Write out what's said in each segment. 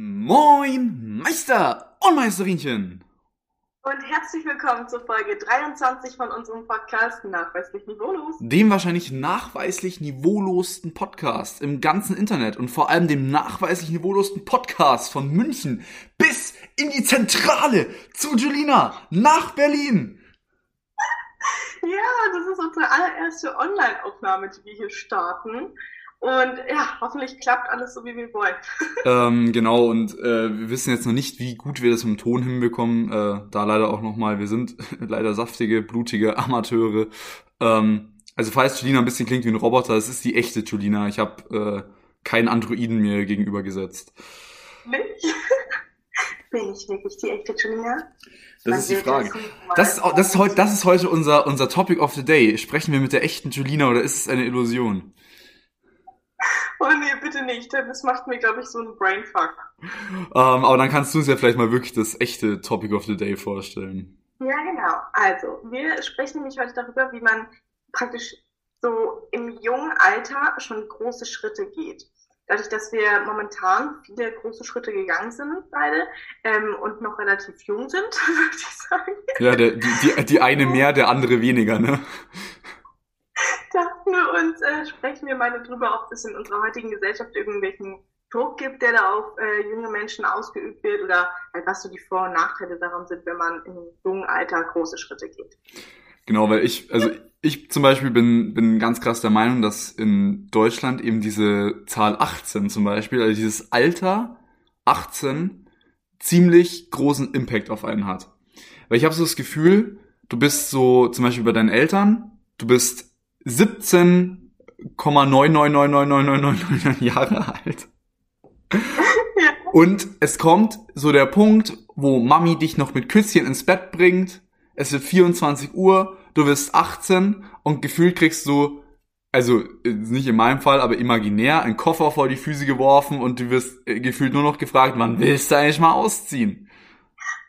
Moin, Meister und Meisterinchen! Und herzlich willkommen zur Folge 23 von unserem Podcast Nachweislich Niveaulos. Dem wahrscheinlich nachweislich niveaulosten Podcast im ganzen Internet und vor allem dem nachweislich niveaulosten Podcast von München bis in die Zentrale zu Julina nach Berlin. Ja, das ist unsere allererste Online-Aufnahme, die wir hier starten. Und ja, hoffentlich klappt alles so, wie wir wollen. ähm, genau, und äh, wir wissen jetzt noch nicht, wie gut wir das im Ton hinbekommen. Äh, da leider auch nochmal, wir sind leider saftige, blutige Amateure. Ähm, also falls Julina ein bisschen klingt wie ein Roboter, es ist die echte Julina. Ich habe äh, keinen Androiden mir gegenüber gesetzt. Nicht? Bin ich wirklich die echte Julina? Das Man ist die Frage. Das ist, das, ist heute, das ist heute unser, unser Topic of the Day. Sprechen wir mit der echten Julina oder ist es eine Illusion? Oh nee, bitte nicht. Das macht mir, glaube ich, so einen Brainfuck. Ähm, aber dann kannst du uns ja vielleicht mal wirklich das echte Topic of the Day vorstellen. Ja, genau. Also, wir sprechen nämlich heute darüber, wie man praktisch so im jungen Alter schon große Schritte geht. Dadurch, dass wir momentan viele große Schritte gegangen sind, beide, ähm, und noch relativ jung sind, würde ich sagen. Ja, der, die, die, die eine mehr, der andere weniger, ne? Uns, äh, sprechen wir mal darüber, ob es in unserer heutigen Gesellschaft irgendwelchen Druck gibt, der da auf äh, junge Menschen ausgeübt wird oder halt was so die Vor- und Nachteile daran sind, wenn man im jungen Alter große Schritte geht. Genau, weil ich, also ich zum Beispiel bin, bin ganz krass der Meinung, dass in Deutschland eben diese Zahl 18 zum Beispiel, also dieses Alter 18 ziemlich großen Impact auf einen hat. Weil ich habe so das Gefühl, du bist so zum Beispiel bei deinen Eltern, du bist 17,999999 Jahre alt. Und es kommt so der Punkt, wo Mami dich noch mit Küsschen ins Bett bringt. Es wird 24 Uhr, du wirst 18 und gefühlt kriegst du, also nicht in meinem Fall, aber imaginär, einen Koffer vor die Füße geworfen und du wirst äh, gefühlt nur noch gefragt, wann willst du eigentlich mal ausziehen?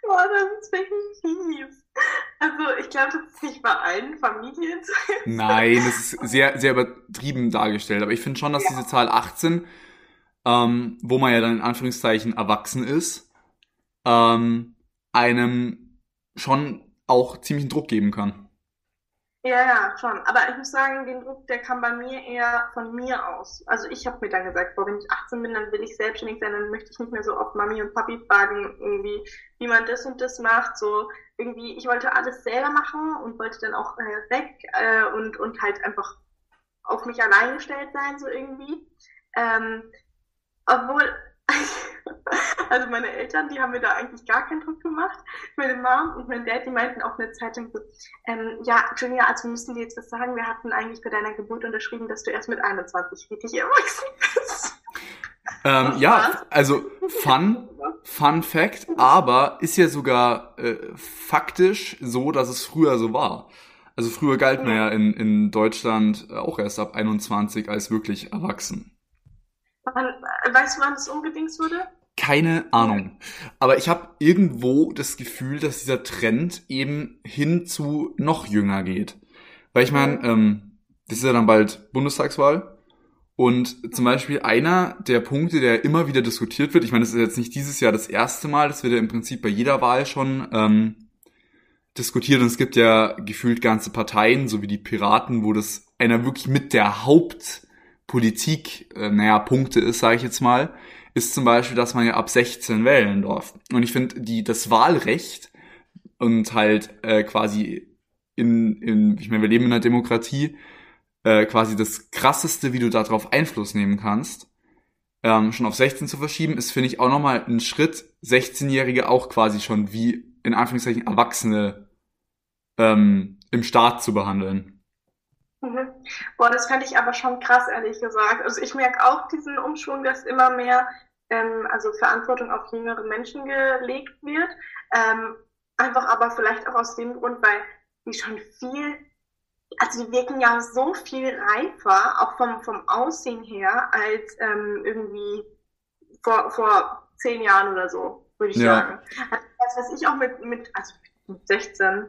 Boah, das ist wirklich fies. Also ich glaube, das ist nicht bei allen Familien so. Nein, das ist sehr, sehr übertrieben dargestellt. Aber ich finde schon, dass ja. diese Zahl 18, ähm, wo man ja dann in Anführungszeichen erwachsen ist, ähm, einem schon auch ziemlichen Druck geben kann. Ja, ja, schon. Aber ich muss sagen, den Druck, der kam bei mir eher von mir aus. Also ich habe mir dann gesagt, boah, wenn ich 18 bin, dann will ich selbstständig sein, dann möchte ich nicht mehr so oft Mami und Papi fragen, irgendwie, wie man das und das macht. So irgendwie, ich wollte alles selber machen und wollte dann auch äh, weg äh, und, und halt einfach auf mich allein gestellt sein, so irgendwie. Ähm, obwohl also meine Eltern, die haben mir da eigentlich gar keinen Druck gemacht. Meine Mom und mein Dad, die meinten auch eine Zeitung so, ähm, ja, Julia, also müssen wir jetzt was sagen, wir hatten eigentlich bei deiner Geburt unterschrieben, dass du erst mit 21 richtig erwachsen bist. Ähm, ja, also Fun, Fun Fact, aber ist ja sogar äh, faktisch so, dass es früher so war. Also früher galt man ja in, in Deutschland auch erst ab 21 als wirklich erwachsen. Weißt du, wann es umgedings wurde? Keine Ahnung. Aber ich habe irgendwo das Gefühl, dass dieser Trend eben hin zu noch jünger geht. Weil ich meine, ähm, das ist ja dann bald Bundestagswahl. Und zum Beispiel einer der Punkte, der immer wieder diskutiert wird, ich meine, das ist jetzt nicht dieses Jahr das erste Mal, das wird ja im Prinzip bei jeder Wahl schon ähm, diskutiert. Und es gibt ja gefühlt ganze Parteien, so wie die Piraten, wo das einer wirklich mit der Hauptpolitik, äh, naja, Punkte ist, sage ich jetzt mal ist zum Beispiel, dass man ja ab 16 wählen darf. Und ich finde, die das Wahlrecht und halt äh, quasi in, in, ich meine, wir leben in einer Demokratie, äh, quasi das krasseste, wie du darauf Einfluss nehmen kannst, ähm, schon auf 16 zu verschieben, ist, finde ich, auch nochmal ein Schritt, 16-Jährige auch quasi schon wie, in Anführungszeichen, Erwachsene ähm, im Staat zu behandeln. Mhm. Boah, das fände ich aber schon krass, ehrlich gesagt. Also ich merke auch diesen Umschwung, dass immer mehr ähm, also Verantwortung auf jüngere Menschen gelegt wird. Ähm, einfach aber vielleicht auch aus dem Grund, weil die schon viel, also die wirken ja so viel reifer, auch vom, vom Aussehen her, als ähm, irgendwie vor, vor zehn Jahren oder so, würde ich ja. sagen. Also das, was ich auch mit, mit, also mit 16,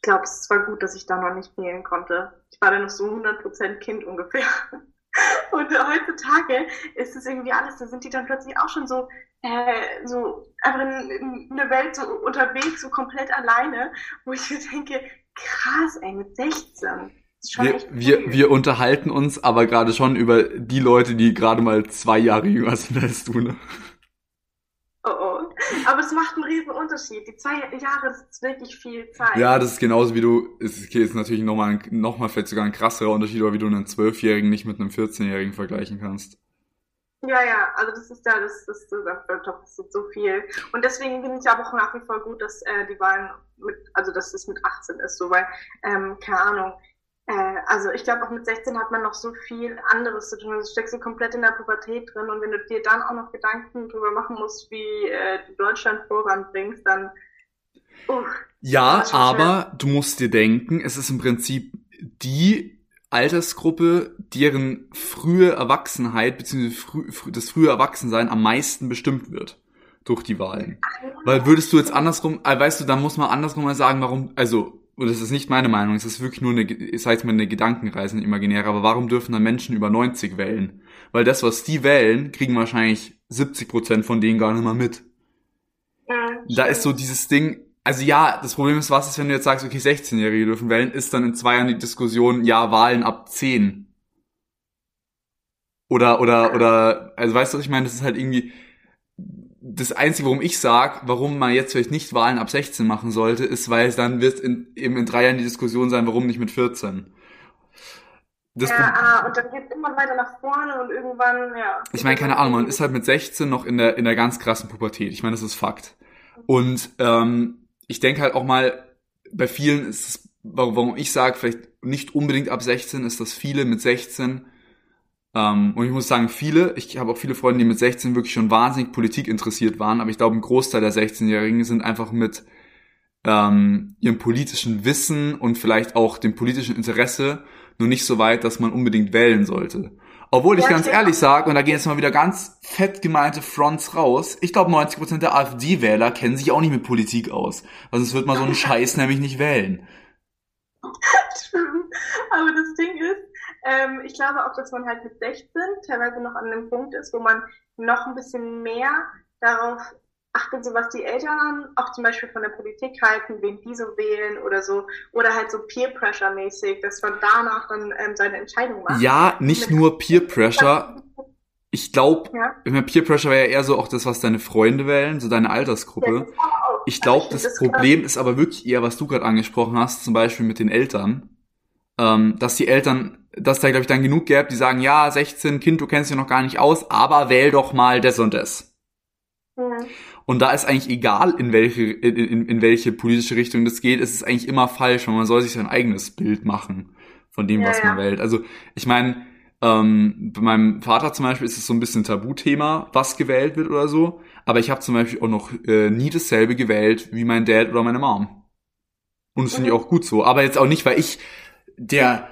ich glaube, es war gut, dass ich da noch nicht wählen konnte. Ich war da noch so 100% Kind ungefähr. Und heutzutage ist es irgendwie alles, da sind die dann plötzlich auch schon so, äh, so einfach in, in der Welt so unterwegs, so komplett alleine, wo ich mir denke, krass, ey, mit 16. Wir, wir, wir unterhalten uns aber gerade schon über die Leute, die gerade mal zwei Jahre jünger sind als du, ne? Aber es macht einen riesen Unterschied. Die zwei Jahre, das ist wirklich viel Zeit. Ja, das ist genauso wie du, es ist jetzt natürlich nochmal, noch mal vielleicht sogar ein krasserer Unterschied, aber wie du einen Zwölfjährigen nicht mit einem 14-Jährigen vergleichen kannst. Ja, ja, also das ist da, das, das, das, das ist so viel. Und deswegen finde ich aber auch nach wie vor gut, dass äh, die Wahlen mit, also dass es mit 18 ist, so, weil, ähm, keine Ahnung, also ich glaube auch mit 16 hat man noch so viel anderes zu tun. Also steckst du komplett in der Pubertät drin und wenn du dir dann auch noch Gedanken drüber machen musst, wie äh, du Deutschland voranbringst, dann. Uh, ja, aber schön. du musst dir denken, es ist im Prinzip die Altersgruppe, deren frühe Erwachsenheit bzw. Frü frü das frühe Erwachsensein am meisten bestimmt wird durch die Wahlen. Weil würdest du jetzt andersrum, äh, weißt du, dann muss man andersrum mal sagen, warum, also und das ist nicht meine Meinung, es ist wirklich nur eine, ich sag mal, eine Gedankenreise, eine imaginäre, aber warum dürfen dann Menschen über 90 wählen? Weil das, was die wählen, kriegen wahrscheinlich 70 Prozent von denen gar nicht mal mit. Ja, da ist so dieses Ding, also ja, das Problem ist, was ist, wenn du jetzt sagst, okay, 16-Jährige dürfen wählen, ist dann in zwei Jahren die Diskussion, ja, Wahlen ab 10. Oder, oder, oder, also weißt du, was ich meine? Das ist halt irgendwie, das Einzige, warum ich sag, warum man jetzt vielleicht nicht Wahlen ab 16 machen sollte, ist, weil es dann wird in, eben in drei Jahren die Diskussion sein, warum nicht mit 14. Das ja, ah, und dann geht es immer weiter nach vorne und irgendwann, ja. Ich meine, keine Ahnung, man ist halt mit 16 noch in der, in der ganz krassen Pubertät. Ich meine, das ist Fakt. Und ähm, ich denke halt auch mal, bei vielen ist es, warum ich sage, vielleicht nicht unbedingt ab 16, ist, dass viele mit 16 ähm, und ich muss sagen, viele, ich habe auch viele Freunde, die mit 16 wirklich schon wahnsinnig Politik interessiert waren, aber ich glaube, ein Großteil der 16-Jährigen sind einfach mit ähm, ihrem politischen Wissen und vielleicht auch dem politischen Interesse nur nicht so weit, dass man unbedingt wählen sollte. Obwohl ich ja, ganz ehrlich sage, und da gehen jetzt mal wieder ganz fett gemeinte Fronts raus, ich glaube 90% der AfD-Wähler kennen sich auch nicht mit Politik aus. Also es wird mal so einen Scheiß nämlich nicht wählen. Aber das Ding ist, ähm, ich glaube auch, dass man halt mit 16 teilweise noch an einem Punkt ist, wo man noch ein bisschen mehr darauf achtet, so was die Eltern auch zum Beispiel von der Politik halten, wen die so wählen oder so, oder halt so Peer Pressure mäßig, dass man danach dann ähm, seine Entscheidung macht. Ja, nicht nur Peer Pressure. Ich glaube, ja? Peer Pressure wäre ja eher so auch das, was deine Freunde wählen, so deine Altersgruppe. Ja, ich glaube, das, das Problem ist aber wirklich eher, was du gerade angesprochen hast, zum Beispiel mit den Eltern, ähm, dass die Eltern dass da, glaube ich, dann genug gäbe, die sagen, ja, 16, Kind, du kennst dich noch gar nicht aus, aber wähl doch mal das und das. Ja. Und da ist eigentlich egal, in welche, in, in, in welche politische Richtung das geht, es ist eigentlich immer falsch, weil man soll sich sein eigenes Bild machen von dem, ja, was man ja. wählt. Also ich meine, ähm, bei meinem Vater zum Beispiel ist es so ein bisschen Tabuthema, was gewählt wird oder so. Aber ich habe zum Beispiel auch noch äh, nie dasselbe gewählt wie mein Dad oder meine Mom. Und das finde ich mhm. auch gut so. Aber jetzt auch nicht, weil ich der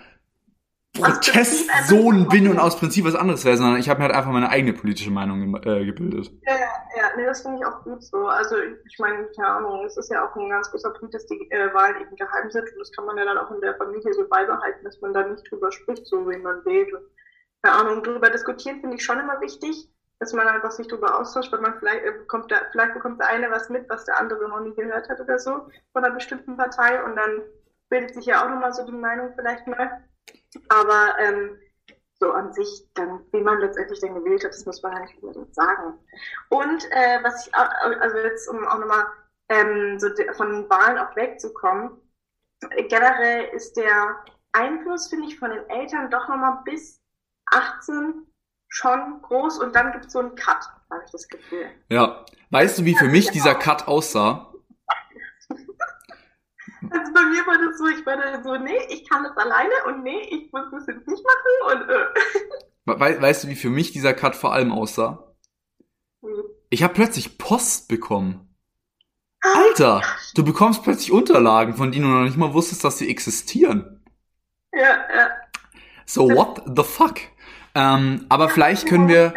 Protestsohn bin und aus Prinzip was anderes wäre, sondern ich habe mir halt einfach meine eigene politische Meinung äh, gebildet. Ja, ja, ja, nee, das finde ich auch gut so. Also ich meine, keine Ahnung, es ist ja auch ein ganz großer Punkt, dass die äh, Wahlen eben geheim sind und das kann man ja dann auch in der Familie so beibehalten, dass man da nicht drüber spricht, so wie man wählt. Keine Ahnung, drüber diskutieren finde ich schon immer wichtig, dass man einfach sich drüber austauscht, weil man vielleicht äh, bekommt der, vielleicht bekommt der eine was mit, was der andere noch nie gehört hat oder so von einer bestimmten Partei und dann bildet sich ja auch nochmal so die Meinung vielleicht mal. Aber ähm, so an sich, dann, wie man letztendlich dann gewählt hat, das muss man ja nicht unbedingt sagen. Und äh, was ich, also jetzt, um auch nochmal ähm, so von Wahlen auch wegzukommen, generell ist der Einfluss, finde ich, von den Eltern doch nochmal bis 18 schon groß und dann gibt es so einen Cut, habe ich das Gefühl. Ja. Weißt du, wie für mich dieser Cut aussah? Also bei mir war das so, ich war dann so, nee, ich kann das alleine und nee, ich muss das jetzt nicht machen und äh. We weißt du, wie für mich dieser Cut vor allem aussah? Hm. Ich habe plötzlich Post bekommen. Alter, du bekommst plötzlich Unterlagen, von denen du noch nicht mal wusstest, dass sie existieren. Ja, ja. So, what the fuck? Ähm, aber vielleicht können wir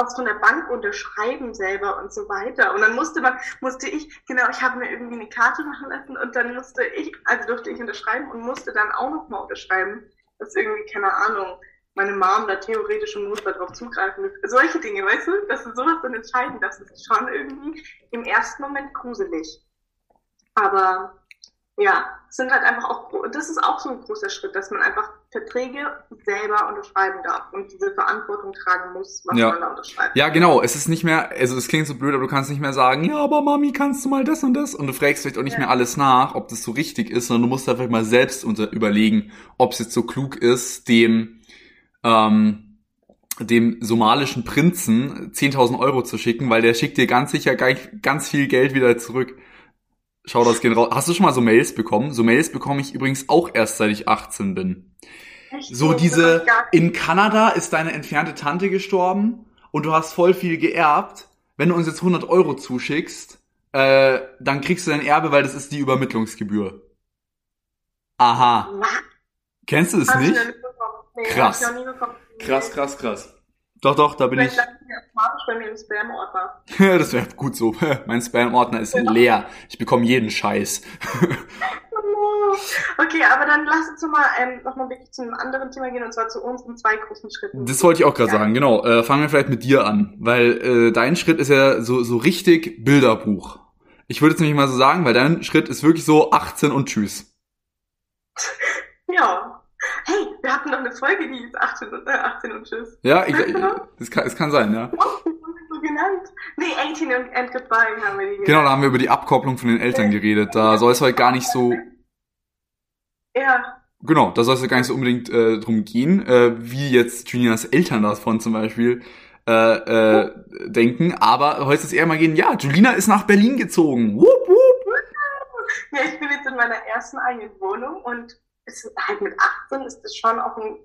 was von der Bank unterschreiben selber und so weiter. Und dann musste man, musste ich, genau, ich habe mir irgendwie eine Karte machen lassen und dann musste ich, also durfte ich unterschreiben und musste dann auch nochmal unterschreiben. Das ist irgendwie, keine Ahnung. meine Mom da theoretisch im Notfall drauf zugreifen will. Solche Dinge, weißt du, dass du sowas dann entscheiden das ist schon irgendwie im ersten Moment gruselig. Aber ja, sind halt einfach auch, das ist auch so ein großer Schritt, dass man einfach Verträge selber unterschreiben darf und diese Verantwortung tragen muss, was Ja. man da unterschreibt. Ja, genau. Es ist nicht mehr, also es klingt so blöd, aber du kannst nicht mehr sagen, ja, aber Mami, kannst du mal das und das? Und du fragst vielleicht auch nicht Ja. mehr alles nach, ob das so richtig ist, sondern du musst einfach mal selbst unter überlegen, ob es jetzt so klug ist, dem, ähm, dem somalischen Prinzen 10.000 Euro zu schicken, weil der schickt dir ganz sicher ganz viel Geld wieder zurück. Schau das gehen raus. Hast du schon mal so Mails bekommen? So Mails bekomme ich übrigens auch erst seit ich 18 bin. Echt So diese, in Kanada ist deine entfernte Tante gestorben und du hast voll viel geerbt. Wenn du uns jetzt 100 Euro zuschickst, äh, dann kriegst du dein Erbe, weil das ist die Übermittlungsgebühr. Aha. Kennst du ich nicht? Nee, Krass. Krass, krass, krass. Doch, doch, da bin ich. Vielleicht landet die automatisch bei mir im Spam-Ordner. das wäre gut so. mein Spam-Ordner ist leer. Ich bekomme jeden Scheiß. Okay, aber dann lass uns noch mal, ähm, noch mal wirklich zu einem anderen Thema gehen, und zwar zu unseren zwei großen Schritten. Das wollte ich auch gerade Ja. sagen, genau. Äh, fangen wir vielleicht mit dir an, weil äh, dein Schritt ist ja so, so richtig Bilderbuch. Ich würde jetzt nämlich mal so sagen, weil dein Schritt ist wirklich so 18 und tschüss. Hey, wir hatten noch eine Folge, die ist 18 und, äh, 18 und tschüss. Ja, ich, noch? das, kann, das kann sein, ja. Oh, so genannt. Nee, 18 and, and Goodbye haben wir die Genau, da haben wir über die Abkopplung von den Eltern geredet. Da soll es heute gar nicht so, Ja, genau, da soll es ja gar nicht so unbedingt äh, drum gehen, äh, wie jetzt Julias Eltern davon zum Beispiel äh, äh, denken. Aber heute ist eher mal gehen, ja, Julina ist nach Berlin gezogen. Wupp, wupp. Ja, ich bin jetzt in meiner ersten eigenen Wohnung und es ist halt mit 18 ist das schon auch ein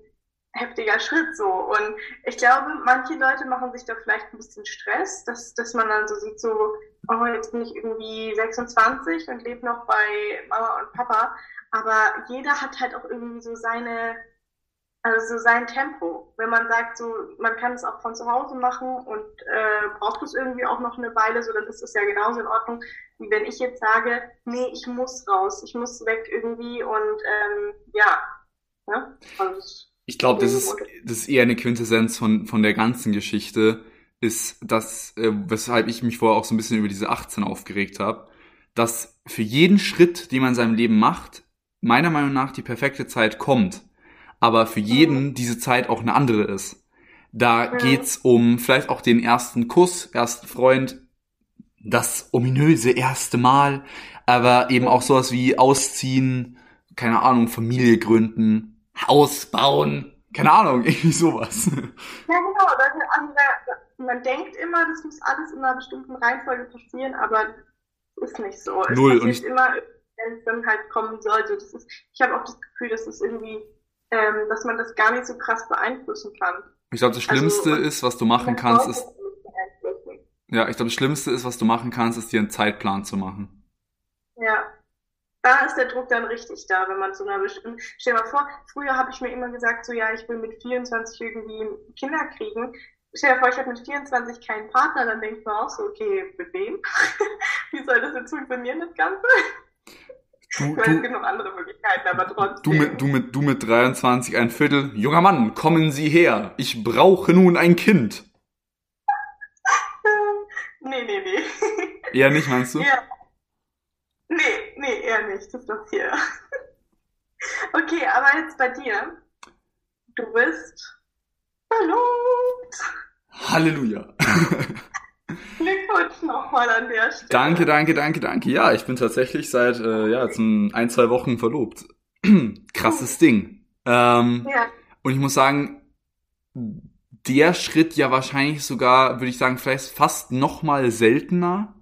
heftiger Schritt so. Und ich glaube, manche Leute machen sich da vielleicht ein bisschen Stress, dass, dass man dann so sieht, so, oh, jetzt bin ich irgendwie 26 und lebe noch bei Mama und Papa. Aber jeder hat halt auch irgendwie so seine, also so sein Tempo. Wenn man sagt, so, man kann es auch von zu Hause machen und äh, braucht es irgendwie auch noch eine Weile, so, dann ist es ja genauso in Ordnung, wie wenn ich jetzt sage, nee, ich muss raus, ich muss weg irgendwie und ähm, ja. Ne? Und Ich glaube, das ist, das ist eher eine Quintessenz von, von der ganzen Geschichte, ist das, äh, weshalb ich mich vorher auch so ein bisschen über diese 18 aufgeregt habe, dass für jeden Schritt, den man in seinem Leben macht, meiner Meinung nach die perfekte Zeit kommt, aber für jeden diese Zeit auch eine andere ist. Da geht's um vielleicht auch den ersten Kuss, ersten Freund, das ominöse erste Mal, aber eben auch sowas wie ausziehen, keine Ahnung, Familie gründen, Haus bauen, keine Ahnung, irgendwie sowas. Ja, genau. Das ist andere, man denkt immer, das muss alles in einer bestimmten Reihenfolge passieren, aber ist nicht so. Es Null. Und passiert ich- immer, wenn es dann halt kommen sollte. Das ist, ich habe auch das Gefühl, dass es irgendwie, ähm, dass man das gar nicht so krass beeinflussen kann. Ich glaube, das Also, Schlimmste man- ist, was du machen kannst, ist, ja, ich glaube, das Schlimmste ist, was du machen kannst, ist dir einen Zeitplan zu machen. Ja. Da ist der Druck dann richtig da, wenn man zu einer bestimmten. Stell dir mal vor, früher habe ich mir immer gesagt, so ja, ich will mit 24 irgendwie Kinder kriegen. Stell dir vor, ich habe mit 24 keinen Partner, dann denkt man auch so, okay, mit wem? Wie soll das jetzt funktionieren, das Ganze? Du, meine, es du, gibt noch andere Möglichkeiten, aber trotzdem. du, mit, du, mit, du mit 23, ein Viertel. Junger Mann, kommen Sie her. Ich brauche nun ein Kind. Nee, nee, nee. Eher nicht, meinst du? Ja. Nee, nee, eher nicht. Das ist hier. Okay, aber jetzt bei dir. Du bist verlobt. Halleluja. Glückwunsch nochmal an der Stelle. Danke, danke, danke, danke. Ja, ich bin tatsächlich seit äh, ja, jetzt ein, zwei Wochen verlobt. Krasses Ding. Ähm, Ja, und ich muss sagen, der Schritt ja wahrscheinlich sogar, würde ich sagen, vielleicht fast noch mal seltener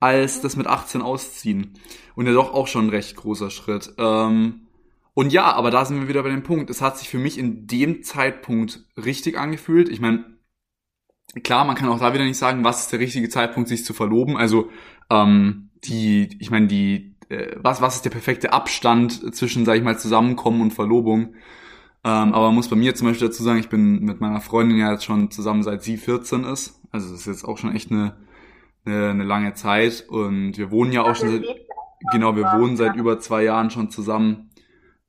als das mit 18 ausziehen. Und ja doch auch schon ein recht großer Schritt. Ähm, und ja, aber da sind wir wieder bei dem Punkt. Es hat sich für mich in dem Zeitpunkt richtig angefühlt. Ich meine, klar, man kann auch da wieder nicht sagen, was ist der richtige Zeitpunkt, sich zu verloben. Also ähm, die, ich meine, die, äh, was, was ist der perfekte Abstand zwischen, sag ich mal, Zusammenkommen und Verlobung? Ähm, aber man muss bei mir zum Beispiel dazu sagen, ich bin mit meiner Freundin ja jetzt schon zusammen seit sie 14 ist. Also das ist jetzt auch schon echt eine, eine, eine lange Zeit. Und wir wohnen ja auch schon seit, genau, wir wohnen seit über zwei Jahren schon zusammen.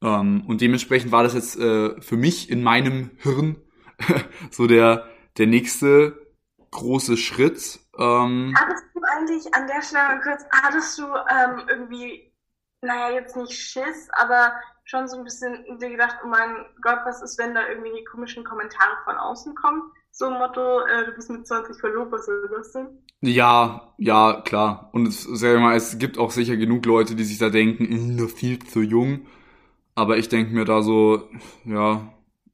Ähm, und dementsprechend war das jetzt äh, für mich in meinem Hirn so der, der nächste große Schritt. Ähm, hattest du eigentlich an der Stelle kurz, hattest du ähm, irgendwie, naja, jetzt nicht Schiss, aber schon so ein bisschen dir gedacht, oh mein Gott, was ist, wenn da irgendwie die komischen Kommentare von außen kommen? So ein Motto, äh, du bist mit 20 verlobt, was soll das denn? Ja, ja, klar. Und es, sag mal, es gibt auch sicher genug Leute, die sich da denken, nur viel zu jung. Aber ich denke mir da so, ja,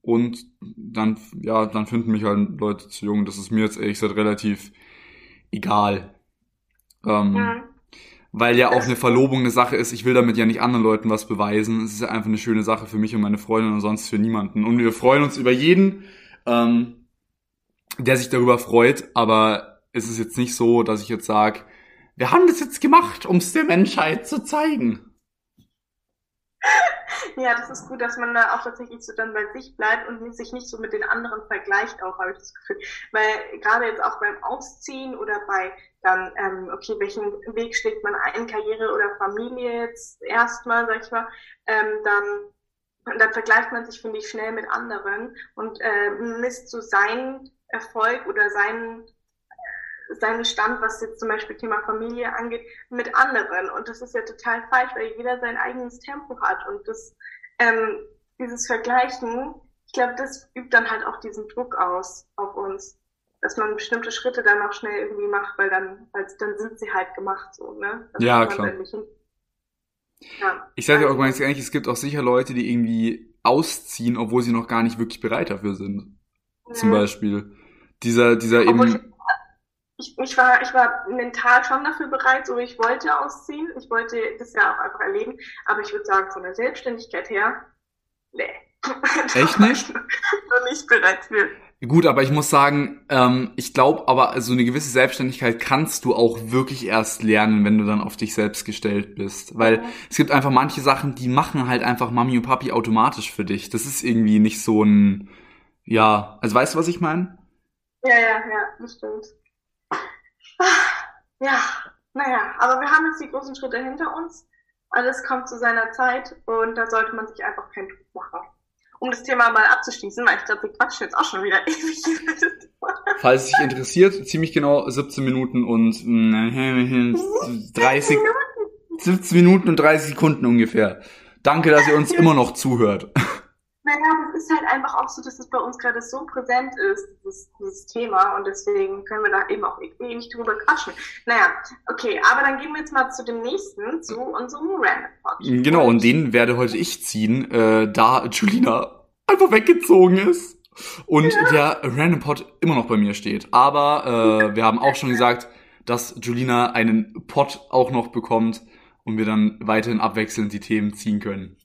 und dann, ja, dann finden mich halt Leute zu jung. Das ist mir jetzt ehrlich gesagt relativ egal. Ähm, ja. Weil ja auch eine Verlobung eine Sache ist, ich will damit ja nicht anderen Leuten was beweisen. Es ist ja einfach eine schöne Sache für mich und meine Freundin und sonst für niemanden. Und wir freuen uns über jeden, ähm, der sich darüber freut, aber es ist jetzt nicht so, dass ich jetzt sage, wir haben das jetzt gemacht, um es der Menschheit zu zeigen. Ja, das ist gut, dass man da auch tatsächlich so dann bei sich bleibt und sich nicht so mit den anderen vergleicht, auch habe ich das Gefühl. Weil gerade jetzt auch beim Ausziehen oder bei dann, ähm, okay, welchen Weg schlägt man ein, Karriere oder Familie jetzt erstmal, sag ich mal, ähm, dann, dann vergleicht man sich, finde ich, schnell mit anderen und äh, misst so seinen Erfolg oder seinen seinen Stand, was jetzt zum Beispiel Thema Familie angeht, mit anderen. Und das ist ja total falsch, weil jeder sein eigenes Tempo hat. Und das, ähm, dieses Vergleichen, ich glaube, das übt dann halt auch diesen Druck aus auf uns, dass man bestimmte Schritte dann auch schnell irgendwie macht, weil dann, weil dann sind sie halt gemacht so, ne? Das ja, klar. Ja. Ich sage ja auch ganz ehrlich, es gibt auch sicher Leute, die irgendwie ausziehen, obwohl sie noch gar nicht wirklich bereit dafür sind. Ja. Zum Beispiel. Dieser, dieser obwohl eben ich, ich, war, ich war mental schon dafür bereit, so ich wollte ausziehen. Ich wollte das ja auch einfach erleben. Aber ich würde sagen, von der Selbstständigkeit her, nee. Echt nicht? noch nicht bereit für. Gut, aber ich muss sagen, ähm, ich glaube, aber so eine gewisse Selbstständigkeit kannst du auch wirklich erst lernen, wenn du dann auf dich selbst gestellt bist. Weil mhm. es gibt einfach manche Sachen, die machen halt einfach Mami und Papi automatisch für dich. Das ist irgendwie nicht so ein, ja, also weißt du, was ich meine? Ja, ja, ja, das stimmt. Ja, naja, aber wir haben jetzt die großen Schritte hinter uns. Alles kommt zu seiner Zeit und da sollte man sich einfach keinen Druck machen. Um das Thema mal abzuschließen, weil ich glaube, wir quatschen jetzt auch schon wieder ewig. Falls es sich interessiert, ziemlich genau 17 Minuten und 30, 17 Minuten und 30 Sekunden ungefähr. Danke, dass ihr uns immer noch zuhört. Naja, das ist halt einfach auch so, dass es bei uns gerade so präsent ist, dieses, dieses Thema, und deswegen können wir da eben auch irgendwie nicht drüber quatschen. Naja, okay, aber dann gehen wir jetzt mal zu dem nächsten, zu unserem Random Pod. Genau, und den werde heute ich ziehen, äh, da Julina einfach weggezogen ist und ja. der Random Pod immer noch bei mir steht. Aber äh, wir haben auch schon gesagt, dass Julina einen Pod auch noch bekommt und wir dann weiterhin abwechselnd die Themen ziehen können.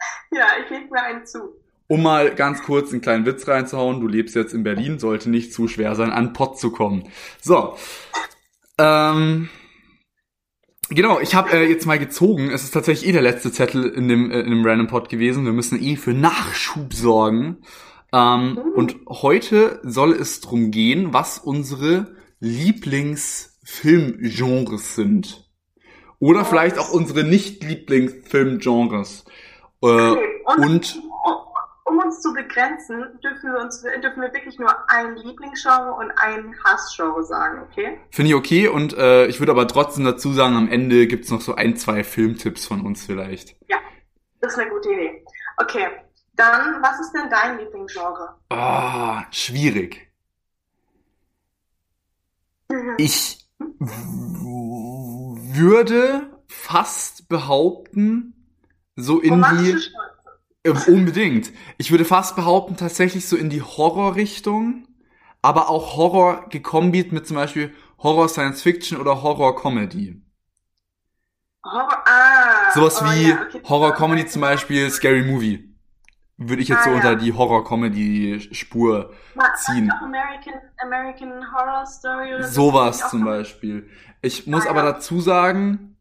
Ja, ich leg mir einen zu. Um mal ganz kurz einen kleinen Witz reinzuhauen, du lebst jetzt in Berlin, sollte nicht zu schwer sein, an Pott zu kommen. So. Ähm, genau, ich habe äh, jetzt mal gezogen. Es ist tatsächlich eh der letzte Zettel in dem, äh, in dem Random Pod gewesen. Wir müssen eh für Nachschub sorgen. Ähm, mhm. Und heute soll es drum gehen, was unsere Lieblingsfilmgenres sind. Oder vielleicht auch unsere Nicht-Lieblingsfilmgenres. Äh, okay. und, und um uns zu begrenzen, dürfen wir uns dürfen wir wirklich nur ein Lieblingsgenre und ein Hassgenre sagen, okay? Finde ich okay und äh, ich würde aber trotzdem dazu sagen, am Ende gibt's noch so ein, zwei Filmtipps von uns vielleicht. Ja, das ist eine gute Idee. Okay, dann, was ist denn dein Lieblingsgenre? Ah, schwierig. Mhm. Ich würde fast behaupten, so in die. Äh, unbedingt. Ich würde fast behaupten, tatsächlich so in die Horror-Richtung, aber auch Horror gekombit mit zum Beispiel Horror Science Fiction oder Horror Comedy. Horror, ah, Sowas oh, wie ja, okay. Horror Comedy zum Beispiel Scary Movie. Würde ich jetzt ah, so ja. unter die Horror Comedy Spur ziehen. American, American Horror Story oder Sowas zum Beispiel. Ich muss ah, aber dazu sagen,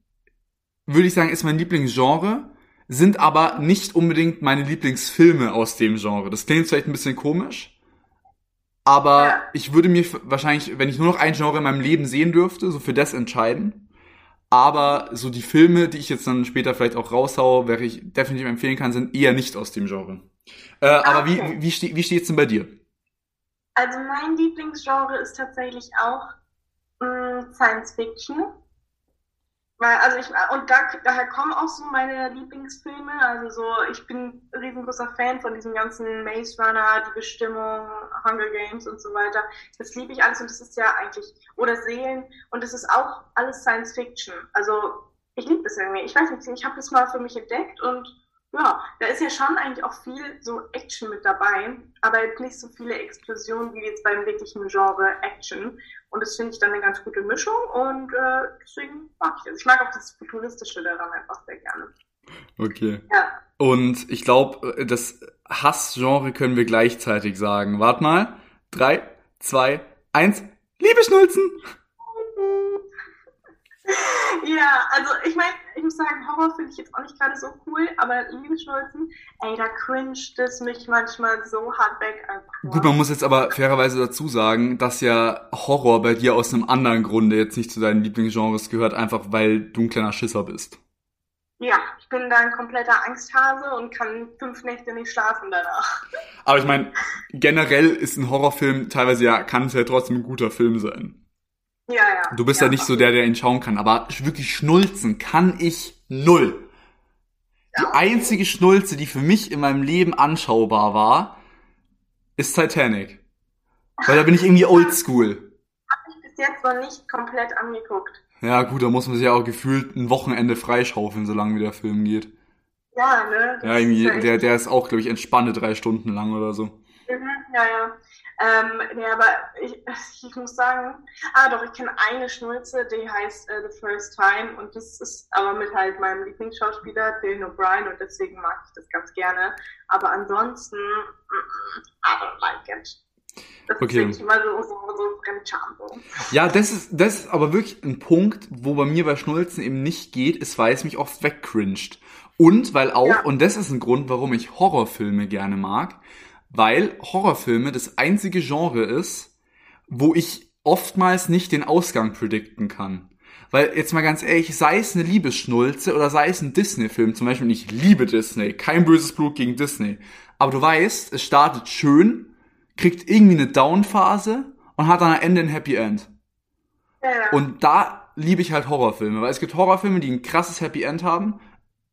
würde ich sagen, ist mein Lieblingsgenre sind aber nicht unbedingt meine Lieblingsfilme aus dem Genre. Das klingt vielleicht ein bisschen komisch, aber ja. ich würde mir wahrscheinlich, wenn ich nur noch ein Genre in meinem Leben sehen dürfte, so für das entscheiden. Aber so die Filme, die ich jetzt dann später vielleicht auch raushaue, welche ich definitiv empfehlen kann, sind eher nicht aus dem Genre. Äh, Ah, aber okay. wie, wie, ste wie steht's denn bei dir? Also mein Lieblingsgenre ist tatsächlich auch mh, Science Fiction. Weil, also ich, und da, daher kommen auch so meine Lieblingsfilme. Also so, ich bin riesengroßer Fan von diesem ganzen Maze Runner, die Bestimmung, Hunger Games und so weiter. Das liebe ich alles und das ist ja eigentlich, oder Seelen, und das ist auch alles Science Fiction. Also ich liebe das irgendwie. Ich weiß nicht, ich habe das mal für mich entdeckt und ja, da ist ja schon eigentlich auch viel so Action mit dabei, aber jetzt nicht so viele Explosionen wie jetzt beim wirklichen Genre Action. Und das finde ich dann eine ganz gute Mischung und äh, deswegen mag ich das. Ich mag auch das Futuristische daran einfach sehr gerne. Okay. Ja. Und ich glaube, das Hassgenre können wir gleichzeitig sagen. Wart mal. Drei, zwei, eins. Liebe Schnulzen! Ja, also ich meine, ich muss sagen, Horror finde ich jetzt auch nicht gerade so cool, aber Liebesschnulzen, ey, da cringet es mich manchmal so hart weg. einfach. Gut, man muss jetzt aber fairerweise dazu sagen, dass ja Horror bei dir aus einem anderen Grunde jetzt nicht zu deinen Lieblingsgenres gehört, einfach weil du ein kleiner Schisser bist. Ja, ich bin da ein kompletter Angsthase und kann fünf Nächte nicht schlafen danach. Aber ich meine, generell ist ein Horrorfilm teilweise ja, kann es ja trotzdem ein guter Film sein. Ja, ja. Du bist ja, nicht so der, der ihn schauen kann, aber wirklich schnulzen kann ich null. Die einzige Schnulze, die für mich in meinem Leben anschaubar war, ist Titanic. Weil da bin ich irgendwie oldschool. ich bis jetzt noch nicht komplett angeguckt. Ja gut, da muss man sich ja auch gefühlt ein Wochenende freischaufeln, solange wie der Film geht. Ja, ne? Ja, irgendwie, echt- der, der ist auch, glaube ich, entspannte drei Stunden lang oder so. Mhm, ja, ja. Ähm, nee, aber ich, ich muss sagen, ah doch, ich kenne eine Schnulze, die heißt äh, The First Time und das ist aber mit halt meinem Lieblingsschauspieler, Dylan O'Brien und deswegen mag ich das ganz gerne. Aber ansonsten, mm, mm, I don't like it. Das Okay. ist immer so, so, so Fremdscham. So. Ja, das ist, das ist aber wirklich ein Punkt, wo bei mir bei Schnulzen eben nicht geht, ist, weil es mich oft wegcringed. Und weil auch, Ja. und das ist ein Grund, warum ich Horrorfilme gerne mag, weil Horrorfilme das einzige Genre ist, wo ich oftmals nicht den Ausgang predikten kann. Weil jetzt mal ganz ehrlich, sei es eine Liebesschnulze oder sei es ein Disney-Film, zum Beispiel, und ich liebe Disney, kein böses Blut gegen Disney, aber du weißt, es startet schön, kriegt irgendwie eine Down-Phase und hat dann am Ende ein Happy End. Ja. Und da liebe ich halt Horrorfilme, weil es gibt Horrorfilme, die ein krasses Happy End haben.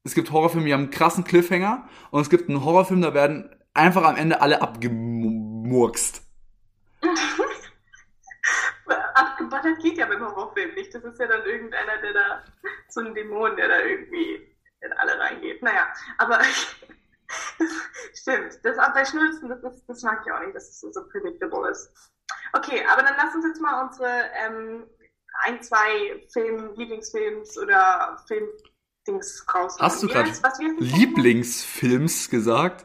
Es gibt Horrorfilme, die haben einen krassen Cliffhanger. Und es gibt einen Horrorfilm, da werden einfach am Ende alle abgemurkst. Abgebattert geht ja beim Horrorfilm nicht. Das ist ja dann irgendeiner, der da, so ein Dämon, der da irgendwie in alle reingeht. Naja, aber stimmt. Das bei Schnulzen, das, ist, das mag ich auch nicht, dass es so, predictable ist. Okay, aber dann lass uns jetzt mal unsere ähm, ein, zwei Film, Lieblingsfilms oder Filmdings rausholen. Hast du gerade heißt- was wir- Lieblingsfilms gesagt?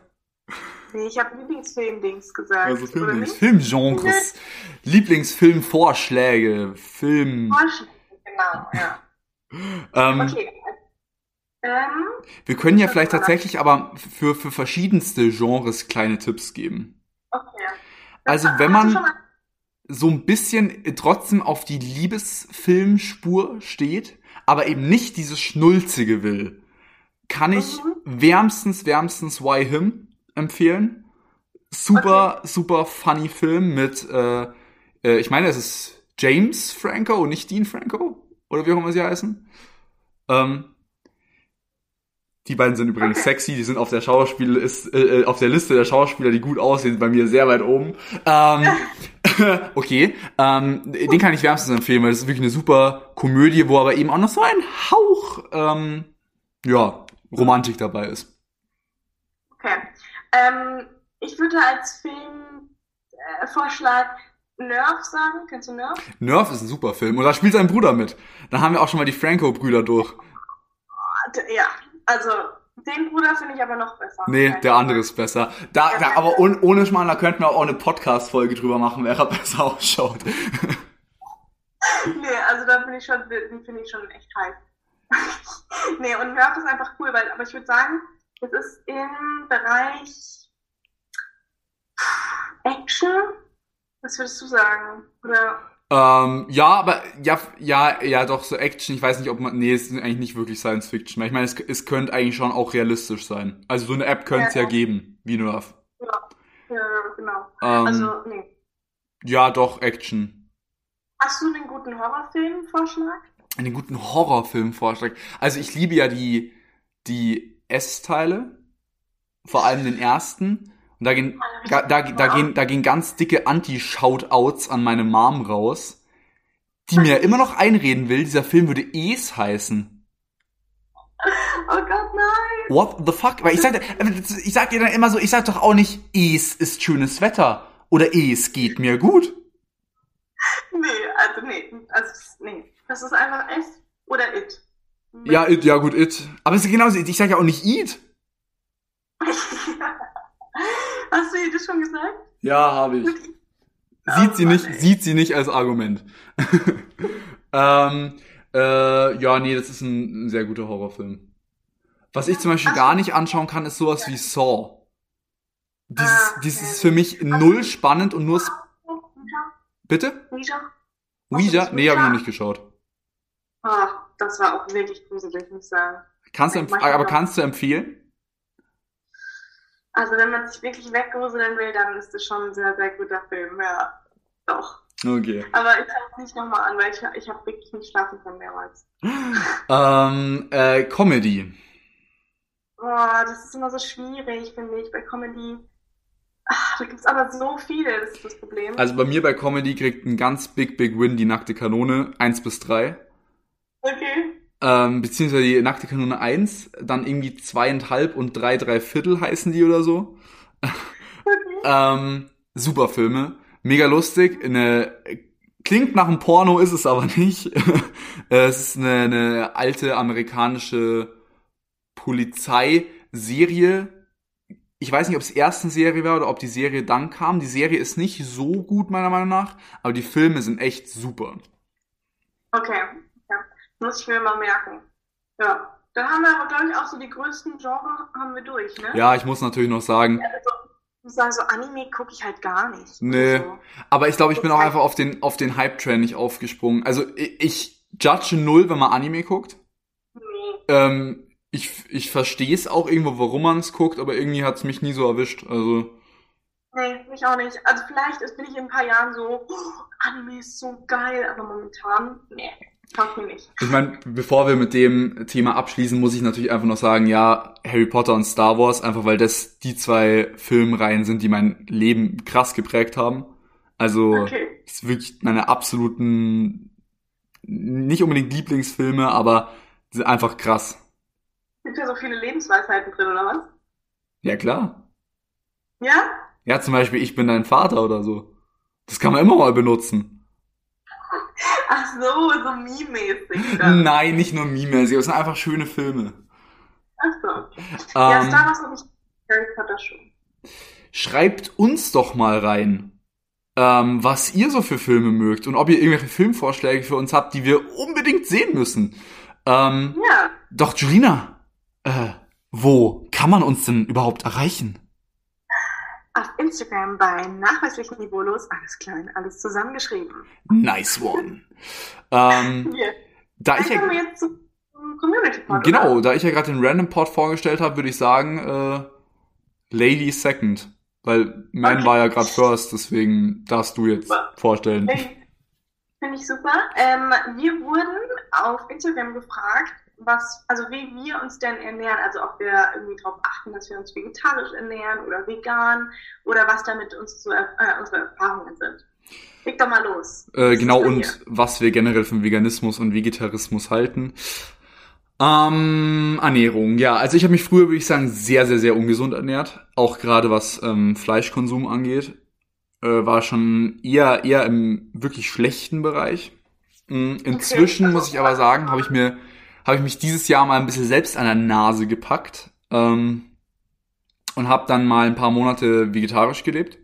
Nee, ich habe Lieblingsfilmdings gesagt. Also oder nicht? Lieblingsfilmgenres. Lieblingsfilmvorschläge. Film. Vorschläge, Genau, ja. Ähm, Okay. Ähm, Wir können ja vielleicht tatsächlich aber für, für verschiedenste Genres kleine Tipps geben. okay. Also Hast wenn man so ein bisschen trotzdem auf die Liebesfilmspur steht, aber eben nicht dieses Schnulzige will, kann ich Mhm. wärmstens, wärmstens Why Him empfehlen. Super, super funny Film mit, äh, äh, ich meine, es ist James Franco und nicht Dean Franco, oder wie auch immer sie heißen. Ähm, die beiden sind übrigens Okay. sexy, die sind auf der Schauspiel ist, äh, äh, auf der Liste der Schauspieler, die gut aussehen, bei mir sehr weit oben. Ähm, okay, ähm, den kann ich wärmstens empfehlen, weil das ist wirklich eine super Komödie, wo aber eben auch noch so ein Hauch, ähm, ja, Romantik dabei ist. Ähm, ich würde als Filmvorschlag äh, Nerf sagen. Kennst du Nerf? Nerf ist ein super Film und da spielt sein Bruder mit. Da haben wir auch schon mal die Franco-Brüder durch. Ah, Ja, also den Bruder finde ich aber noch besser. Nee, der andere ist besser. Da, da aber ohne, ohne Schmarrn, da könnten wir auch eine Podcast-Folge drüber machen, wer er besser ausschaut. Nee, also da bin ich schon, finde ich schon echt heiß. nee, und Nerf ist einfach cool, weil, aber ich würde sagen, es ist im Bereich Action. Was würdest du sagen? Oder Ähm, ja, aber ja, ja, ja, doch so Action. Ich weiß nicht, ob man, nee, es ist eigentlich nicht wirklich Science Fiction. Ich meine, es, es könnte eigentlich schon auch realistisch sein. Also so eine App könnte es ja, Ja. geben, wie Nerf. Ja, ja genau. Ähm, Also, nee. ja, doch Action. Hast du einen guten Horrorfilm-Vorschlag? Einen guten Horrorfilmvorschlag. Also ich liebe ja die die S-Teile, vor allem den ersten. Und da gehen, da, da, da gehen, da gehen ganz dicke Anti-Shoutouts an meine Mom raus, die mir immer noch einreden will, dieser Film würde Es heißen. Oh Gott, nein! What the fuck? Weil ich sag, ich sag dir dann immer so, ich sag doch auch nicht, es ist schönes Wetter oder es geht mir gut. Nee, also nee. Also, nee. Das ist einfach S oder It. Ja, it, ja gut, it. Aber es ist genauso, ich sag ja auch nicht eat. Hast du ihr das schon gesagt? Ja, habe ich. Sieht sie Oh Mann, nicht, ey. sieht sie nicht als Argument. ähm, äh, ja, nee, das ist ein, ein sehr guter Horrorfilm. Was ich zum Beispiel Ach. gar nicht anschauen kann, ist sowas wie Saw. Dieses, Ah, dieses okay. ist für mich null spannend und nur... Sp Ouija? Bitte? Ouija? Ouija? Nee, habe ich noch nicht geschaut. Ach, das war auch wirklich gruselig, muss ich sagen. Kannst du, aber kannst du empfehlen? Also wenn man sich wirklich weggruseln will, dann ist das schon ein sehr, sehr guter Film, ja. Doch. Okay. Aber ich schaue es nicht nochmal an, weil ich, ich habe wirklich nicht schlafen können mehrmals. Ähm, äh, Comedy. Boah, das ist immer so schwierig, finde ich, bei Comedy. Ach, da gibt's aber so viele, das ist das Problem. Also bei mir bei Comedy kriegt ein ganz big, big win die nackte Kanone 1 bis 3. okay. Ähm, beziehungsweise die nackte Kanone 1, dann irgendwie zweieinhalb und drei, drei Viertel heißen die oder so. Okay. Ähm, super Filme. Mega lustig. Eine, klingt nach einem Porno, ist es aber nicht. es ist eine, eine alte amerikanische Polizeiserie. Ich weiß nicht, ob es erst eine Serie war oder ob die Serie dann kam. Die Serie ist nicht so gut, meiner Meinung nach, aber die Filme sind echt super. Okay. Muss ich mir mal merken. Ja. Dann haben wir aber, glaube ich, auch so die größten Genre haben wir durch, ne? Ja, ich muss natürlich noch sagen, Also, ich muss sagen, so Anime gucke ich halt gar nicht. Nee. Also, Aber ich glaube, ich bin auch einfach auf den, auf den Hype-Train nicht aufgesprungen. Also ich, ich judge null, wenn man Anime guckt. nee. Ähm, ich ich verstehe es auch irgendwo, warum man es guckt, aber irgendwie hat es mich nie so erwischt. Also Nee, mich auch nicht. Also vielleicht ist, bin ich in ein paar Jahren so, oh, Anime ist so geil, aber momentan, nee, nicht. ich meine, bevor wir mit dem Thema abschließen, muss ich natürlich einfach noch sagen, ja, Harry Potter und Star Wars, einfach weil das die zwei Filmreihen sind, die mein Leben krass geprägt haben. Also Okay. das ist wirklich meine absoluten, nicht unbedingt Lieblingsfilme, aber sind einfach krass. Gibt ja so viele Lebensweisheiten drin, oder was? Ja, klar. Ja? Ja, zum Beispiel, ich bin dein Vater oder so. Das kann man immer mal benutzen. Ach so, so meme-mäßig. dann. Nein, nicht nur Meme-mäßig, es sind einfach schöne Filme. Ach so. Ja, Ähm, Star Wars habe ich Harry Potter schon. schreibt uns doch mal rein, ähm, was ihr so für Filme mögt und ob ihr irgendwelche Filmvorschläge für uns habt, die wir unbedingt sehen müssen. Ähm, Ja, doch, Julina, äh, wo kann man uns denn überhaupt erreichen? Auf Instagram bei nachweislich niveaulos, alles klein, alles zusammengeschrieben. Nice one. Ähm, Hier. da ich ja, kommen wir jetzt zum Community Pod. genau, oder? da ich ja gerade den Random Pod vorgestellt habe, würde ich sagen, äh, Lady Second. Weil Man Okay. war ja gerade First, deswegen darfst du jetzt Super. vorstellen. Finde ich super. Ähm, wir wurden auf Instagram gefragt, was, also wie wir uns denn ernähren, also ob wir irgendwie darauf achten, dass wir uns vegetarisch ernähren oder vegan oder was damit uns so, äh, unsere Erfahrungen sind. Leg doch mal los. Äh, genau, und was wir generell von Veganismus und Vegetarismus halten. Ähm, Ernährung, ja. Also ich habe mich früher, würde ich sagen, sehr, sehr, sehr ungesund ernährt. Auch gerade was ähm, Fleischkonsum angeht. Äh, war schon eher, eher im wirklich schlechten Bereich. Mm, Inzwischen Okay. muss ich aber sagen, habe ich mir, habe ich mich dieses Jahr mal ein bisschen selbst an der Nase gepackt. Ähm, und habe dann mal ein paar Monate vegetarisch gelebt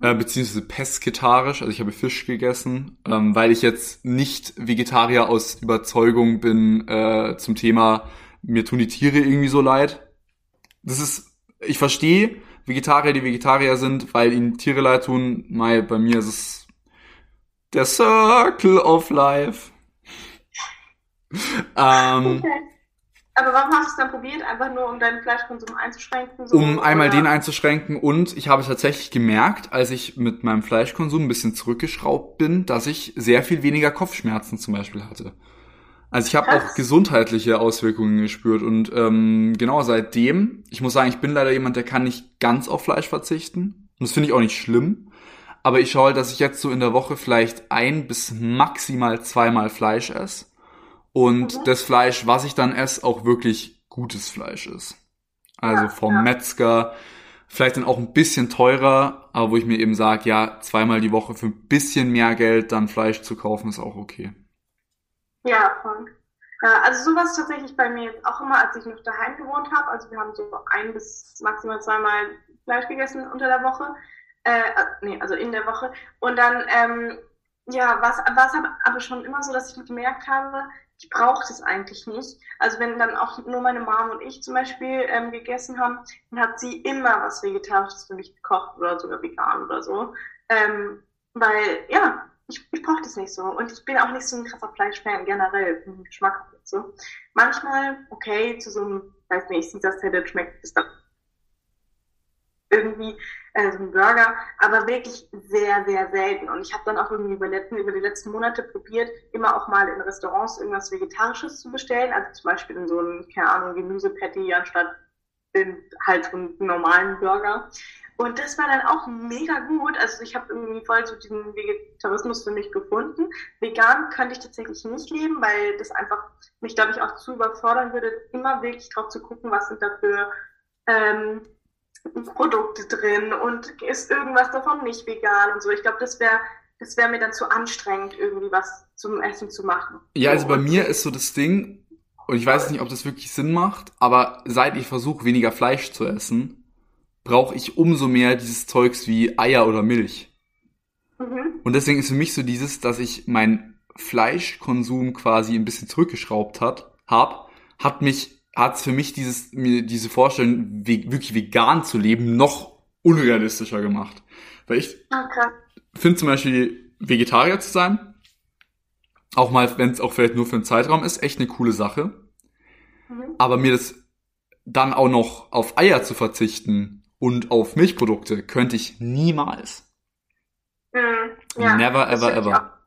äh, beziehungsweise pesketarisch, also ich habe Fisch gegessen, ähm, weil ich jetzt nicht Vegetarier aus Überzeugung bin äh, zum Thema, mir tun die Tiere irgendwie so leid. Das ist, ich verstehe Vegetarier, die Vegetarier sind, weil ihnen Tiere leid tun. Mai, bei mir ist es Der Circle of Life. Ähm, Okay. Aber warum hast du es dann probiert? Einfach nur, um deinen Fleischkonsum einzuschränken? So, um einmal oder? den einzuschränken und ich habe tatsächlich gemerkt, als ich mit meinem Fleischkonsum ein bisschen zurückgeschraubt bin, dass ich sehr viel weniger Kopfschmerzen zum Beispiel hatte. Also ich habe auch gesundheitliche Auswirkungen gespürt und ähm, genau seitdem, ich muss sagen, ich bin leider jemand, der kann nicht ganz auf Fleisch verzichten und das finde ich auch nicht schlimm, aber ich schaue, halt, dass ich jetzt so in der Woche vielleicht ein bis maximal zweimal Fleisch esse und Mhm. das Fleisch, was ich dann esse, auch wirklich gutes Fleisch ist. Also vom. Metzger, vielleicht dann auch ein bisschen teurer, aber wo ich mir eben sage, ja, zweimal die Woche für ein bisschen mehr Geld dann Fleisch zu kaufen, ist auch okay. Ja, voll. Ja, also sowas tatsächlich bei mir jetzt auch immer, als ich noch daheim gewohnt habe. Also wir haben so ein bis maximal zweimal Fleisch gegessen unter der Woche. Äh, nee, also in der Woche. Und dann, ähm, ja, war es aber schon immer so, dass ich gemerkt habe, ich brauche das eigentlich nicht. Also wenn dann auch nur meine Mom und ich zum Beispiel ähm, gegessen haben, dann hat sie immer was Vegetarisches für mich gekocht oder sogar vegan oder so. Ähm, weil, ja, ich, ich brauche das nicht so. Und ich bin auch nicht so ein krasser Fleischfan generell, vom Geschmack und so. Manchmal, okay, zu so einem, weiß nicht, Caesar Salad schmeckt es dann irgendwie äh, so ein Burger, aber wirklich sehr, sehr selten. Und ich habe dann auch irgendwie über, letzten, über die letzten Monate probiert, immer auch mal in Restaurants irgendwas Vegetarisches zu bestellen. Also zum Beispiel in so einen, keine Ahnung, Gemüsepatty anstatt in halt einen normalen Burger. Und das war dann auch mega gut. Also ich habe irgendwie voll so diesen Vegetarismus für mich gefunden. Vegan könnte ich tatsächlich nicht leben, weil das einfach mich, glaube ich, auch zu überfordern würde, immer wirklich drauf zu gucken, was sind da für ähm, Produkte drin und ist irgendwas davon nicht vegan und so. Ich glaube, das wäre das wäre mir dann zu anstrengend, irgendwie was zum Essen zu machen. Ja, also So, bei mir ist so das Ding, und ich weiß nicht, ob das wirklich Sinn macht, aber seit ich versuche, weniger Fleisch zu essen, brauche ich umso mehr dieses Zeugs wie Eier oder Milch. Mhm. Und deswegen ist für mich so dieses, dass ich mein Fleischkonsum quasi ein bisschen zurückgeschraubt hat, hab, hat mich, hat's für mich dieses, mir diese Vorstellung, wirklich vegan zu leben, noch unrealistischer gemacht. Weil ich Okay. finde zum Beispiel Vegetarier zu sein, auch mal, wenn es auch vielleicht nur für einen Zeitraum ist, echt eine coole Sache. Mhm. Aber mir das dann auch noch auf Eier zu verzichten und auf Milchprodukte könnte ich niemals. Mhm. Ja, Never, ever, ever.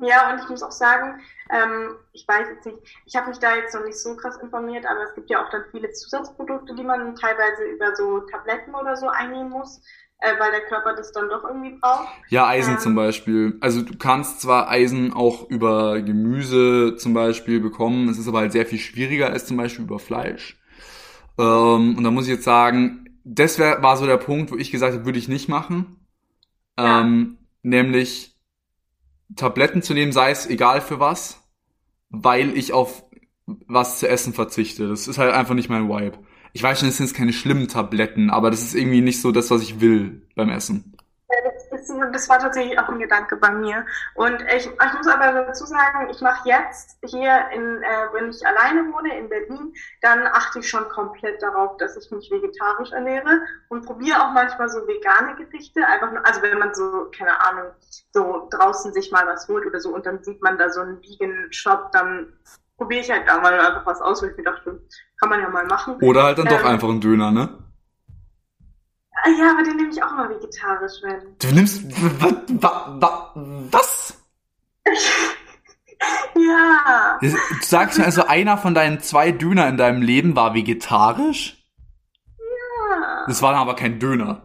Ja, und ich muss auch sagen, ähm, ich weiß jetzt nicht, ich habe mich da jetzt noch nicht so krass informiert, aber es gibt ja auch dann viele Zusatzprodukte, die man teilweise über so Tabletten oder so einnehmen muss, äh, weil der Körper das dann doch irgendwie braucht. Ja, Eisen Ähm. zum Beispiel. Also du kannst zwar Eisen auch über Gemüse zum Beispiel bekommen, es ist aber halt sehr viel schwieriger als zum Beispiel über Fleisch. Ähm, und da muss ich jetzt sagen, das wär, war so der Punkt, wo ich gesagt habe, würde ich nicht machen. Ja. Ähm, nämlich Tabletten zu nehmen, sei es egal für was, weil ich auf was zu essen verzichte. Das ist halt einfach nicht mein Vibe. Ich weiß schon, es sind keine schlimmen Tabletten, aber das ist irgendwie nicht so das, was ich will beim Essen. Das, war tatsächlich auch ein Gedanke bei mir. Und ich, ich muss aber dazu sagen, ich mache jetzt hier, in, äh, wenn ich alleine wohne in Berlin, dann achte ich schon komplett darauf, dass ich mich vegetarisch ernähre und probiere auch manchmal so vegane Gerichte. Einfach nur, also wenn man so, keine Ahnung, so draußen sich mal was holt oder so und dann sieht man da so einen Vegan Shop, dann probiere ich halt da mal einfach was aus, weil ich mir dachte, kann man ja mal machen. Oder halt dann doch Ähm. einfach ein Döner, ne? Ah, Ja, aber den nehme ich auch mal vegetarisch, wenn. Du nimmst wa, wa, wa, was? Ja. Du sagst mir also, einer von deinen zwei Döner in deinem Leben war vegetarisch? Ja. Das war aber kein Döner.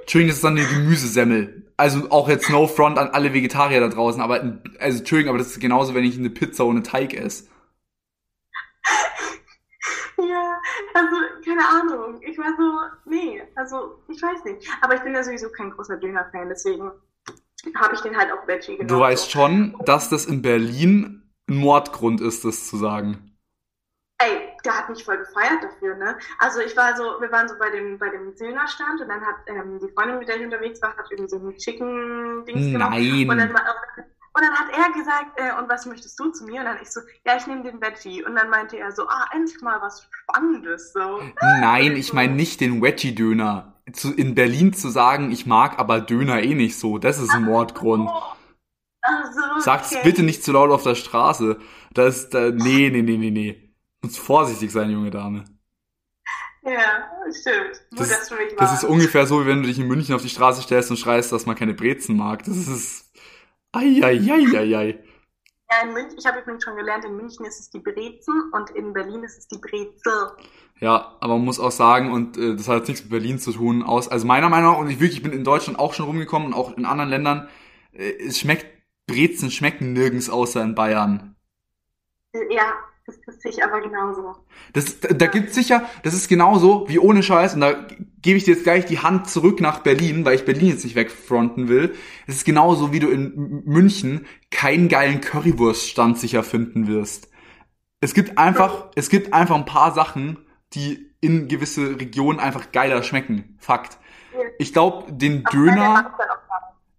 Entschuldigung, das ist dann eine Gemüsesemmel. Also auch jetzt no front an alle Vegetarier da draußen, aber also Entschuldigung, aber das ist genauso, wenn ich eine Pizza ohne Teig esse. Ja, also keine Ahnung. Ich war so, nee, also ich weiß nicht. Aber ich bin ja sowieso kein großer Döner-Fan, deswegen habe ich den halt auch Veggie genommen. Du weißt schon, dass das in Berlin ein Mordgrund ist, das zu sagen. Ey, der hat mich voll gefeiert dafür, ne? Also ich war so, wir waren so bei dem, bei dem Zilner-Stand und dann hat ähm, die Freundin, mit der ich unterwegs war, hat irgendwie so ein Chicken-Dings genommen. Und dann, Nein. war- und dann hat er gesagt, äh, und was möchtest du zu mir? Und dann ich so, ja, ich nehme den Veggie. Und dann meinte er so, ah, endlich mal was Spannendes, so. Nein, ich meine nicht den Veggie-Döner. zu, in Berlin zu sagen, ich mag aber Döner eh nicht so, das ist ein Mordgrund. Ach so, okay. Sag's bitte nicht zu laut auf der Straße. Das, da, nee, nee, nee, nee, nee. Muss vorsichtig sein, junge Dame. Ja, stimmt. Gut, Das, mich das ist ungefähr so, wie wenn du dich in München auf die Straße stellst und schreist, dass man keine Brezen mag. Das ist, Eieieiei. Ja, in München, ich habe übrigens schon gelernt, in München ist es die Brezen und in Berlin ist es die Brezel. Ja, aber man muss auch sagen, und äh, das hat jetzt nichts mit Berlin zu tun, aus, also meiner Meinung nach, und ich wirklich, ich bin in Deutschland auch schon rumgekommen und auch in anderen Ländern, äh, es schmeckt, Brezen schmecken nirgends außer in Bayern. Ja, das, das sehe ich aber genauso. Das, da, da gibt's sicher, das ist genauso wie ohne Scheiß, und da gebe ich dir jetzt gleich die Hand zurück nach Berlin, weil ich Berlin jetzt nicht wegfronten will. Es ist genauso, wie du in München keinen geilen Currywurststand sicher finden wirst. Es gibt einfach, es gibt einfach ein paar Sachen, die in gewisse Regionen einfach geiler schmecken. Fakt. Ich glaube, den Döner,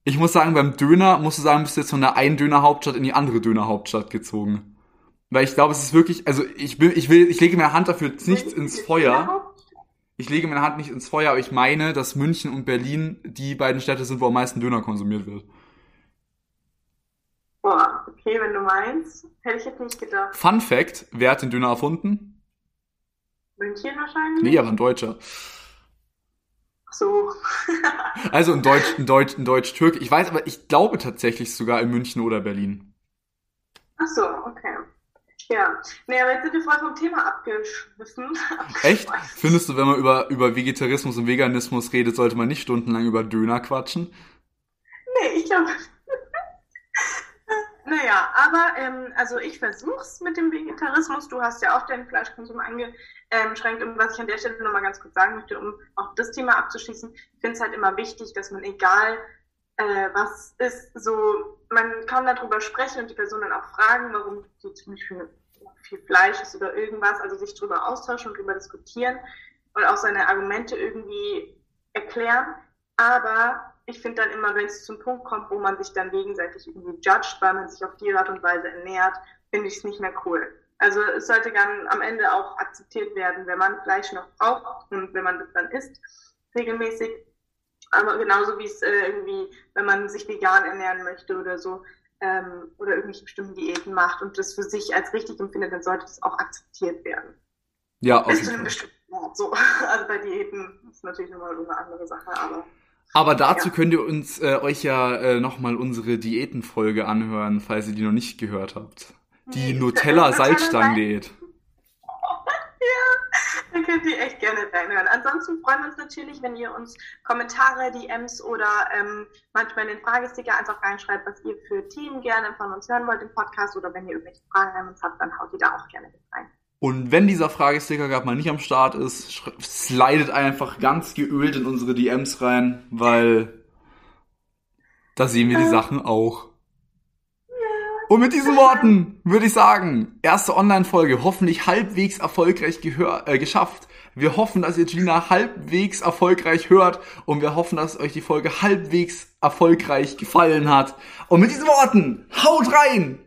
ich muss sagen, beim Döner, musst du sagen, bist du jetzt von der einen Dönerhauptstadt in die andere Dönerhauptstadt gezogen. Weil ich glaube, es ist wirklich, also ich will, ich will, ich lege meine Hand dafür nicht ins Feuer. Ich lege meine Hand nicht ins Feuer, aber ich meine, dass München und Berlin die beiden Städte sind, wo am meisten Döner konsumiert wird. Boah, okay, wenn du meinst. Hätte ich jetzt nicht gedacht. Fun Fact, wer hat den Döner erfunden? München wahrscheinlich? Nee, aber ein Deutscher. Ach so. Also ein Deutsch, ein Deutsch, ein Deutsch-Türk. Ich weiß aber, ich glaube tatsächlich sogar in München oder Berlin. Ach so, okay. Ja. Nee, aber jetzt sind wir voll vom Thema abgeschwiffen. Echt? Findest du, wenn man über, über Vegetarismus und Veganismus redet, sollte man nicht stundenlang über Döner quatschen? Nee, ich glaube. naja, aber ähm, also ich versuch's mit dem Vegetarismus. Du hast ja auch deinen Fleischkonsum eingeschränkt. Und was ich an der Stelle nochmal ganz kurz sagen möchte, um auch das Thema abzuschließen, ich finde es halt immer wichtig, dass man egal äh, was ist, so, man kann darüber sprechen und die Person dann auch fragen, warum sie zum Beispiel viel Fleisch ist oder irgendwas, also sich darüber austauschen und darüber diskutieren und auch seine Argumente irgendwie erklären. Aber ich finde dann immer, wenn es zum Punkt kommt, wo man sich dann gegenseitig irgendwie judgt, weil man sich auf die Art und Weise ernährt, finde ich es nicht mehr cool. Also es sollte dann am Ende auch akzeptiert werden, wenn man Fleisch noch braucht und wenn man das dann isst, regelmäßig. Aber genauso wie es äh, irgendwie, wenn man sich vegan ernähren möchte oder so, ähm, oder irgendwelche bestimmten Diäten macht und das für sich als richtig empfindet, dann sollte das auch akzeptiert werden. Ja, auf jeden Fall. So. Also bei Diäten ist natürlich nochmal so eine andere Sache, aber Aber dazu Ja. könnt ihr uns äh, euch ja äh, nochmal unsere Diätenfolge anhören, falls ihr die noch nicht gehört habt. Die Nutella-Salzstangen-Diät. Da könnt ihr echt gerne reinhören. Ansonsten freuen wir uns natürlich, wenn ihr uns Kommentare, DMs oder ähm, manchmal in den Fragesticker einfach reinschreibt, was ihr für Themen gerne von uns hören wollt im Podcast oder wenn ihr irgendwelche Fragen an uns habt, dann haut die da auch gerne mit rein. Und wenn dieser Fragesticker gerade mal nicht am Start ist, slidet einfach ganz geölt in unsere DMs rein, weil da sehen wir die Sachen auch. Und mit diesen Worten würde ich sagen, erste Online-Folge hoffentlich halbwegs erfolgreich gehör äh, geschafft. Wir hoffen, dass ihr Gina halbwegs erfolgreich hört und wir hoffen, dass euch die Folge halbwegs erfolgreich gefallen hat. Und mit diesen Worten, haut rein!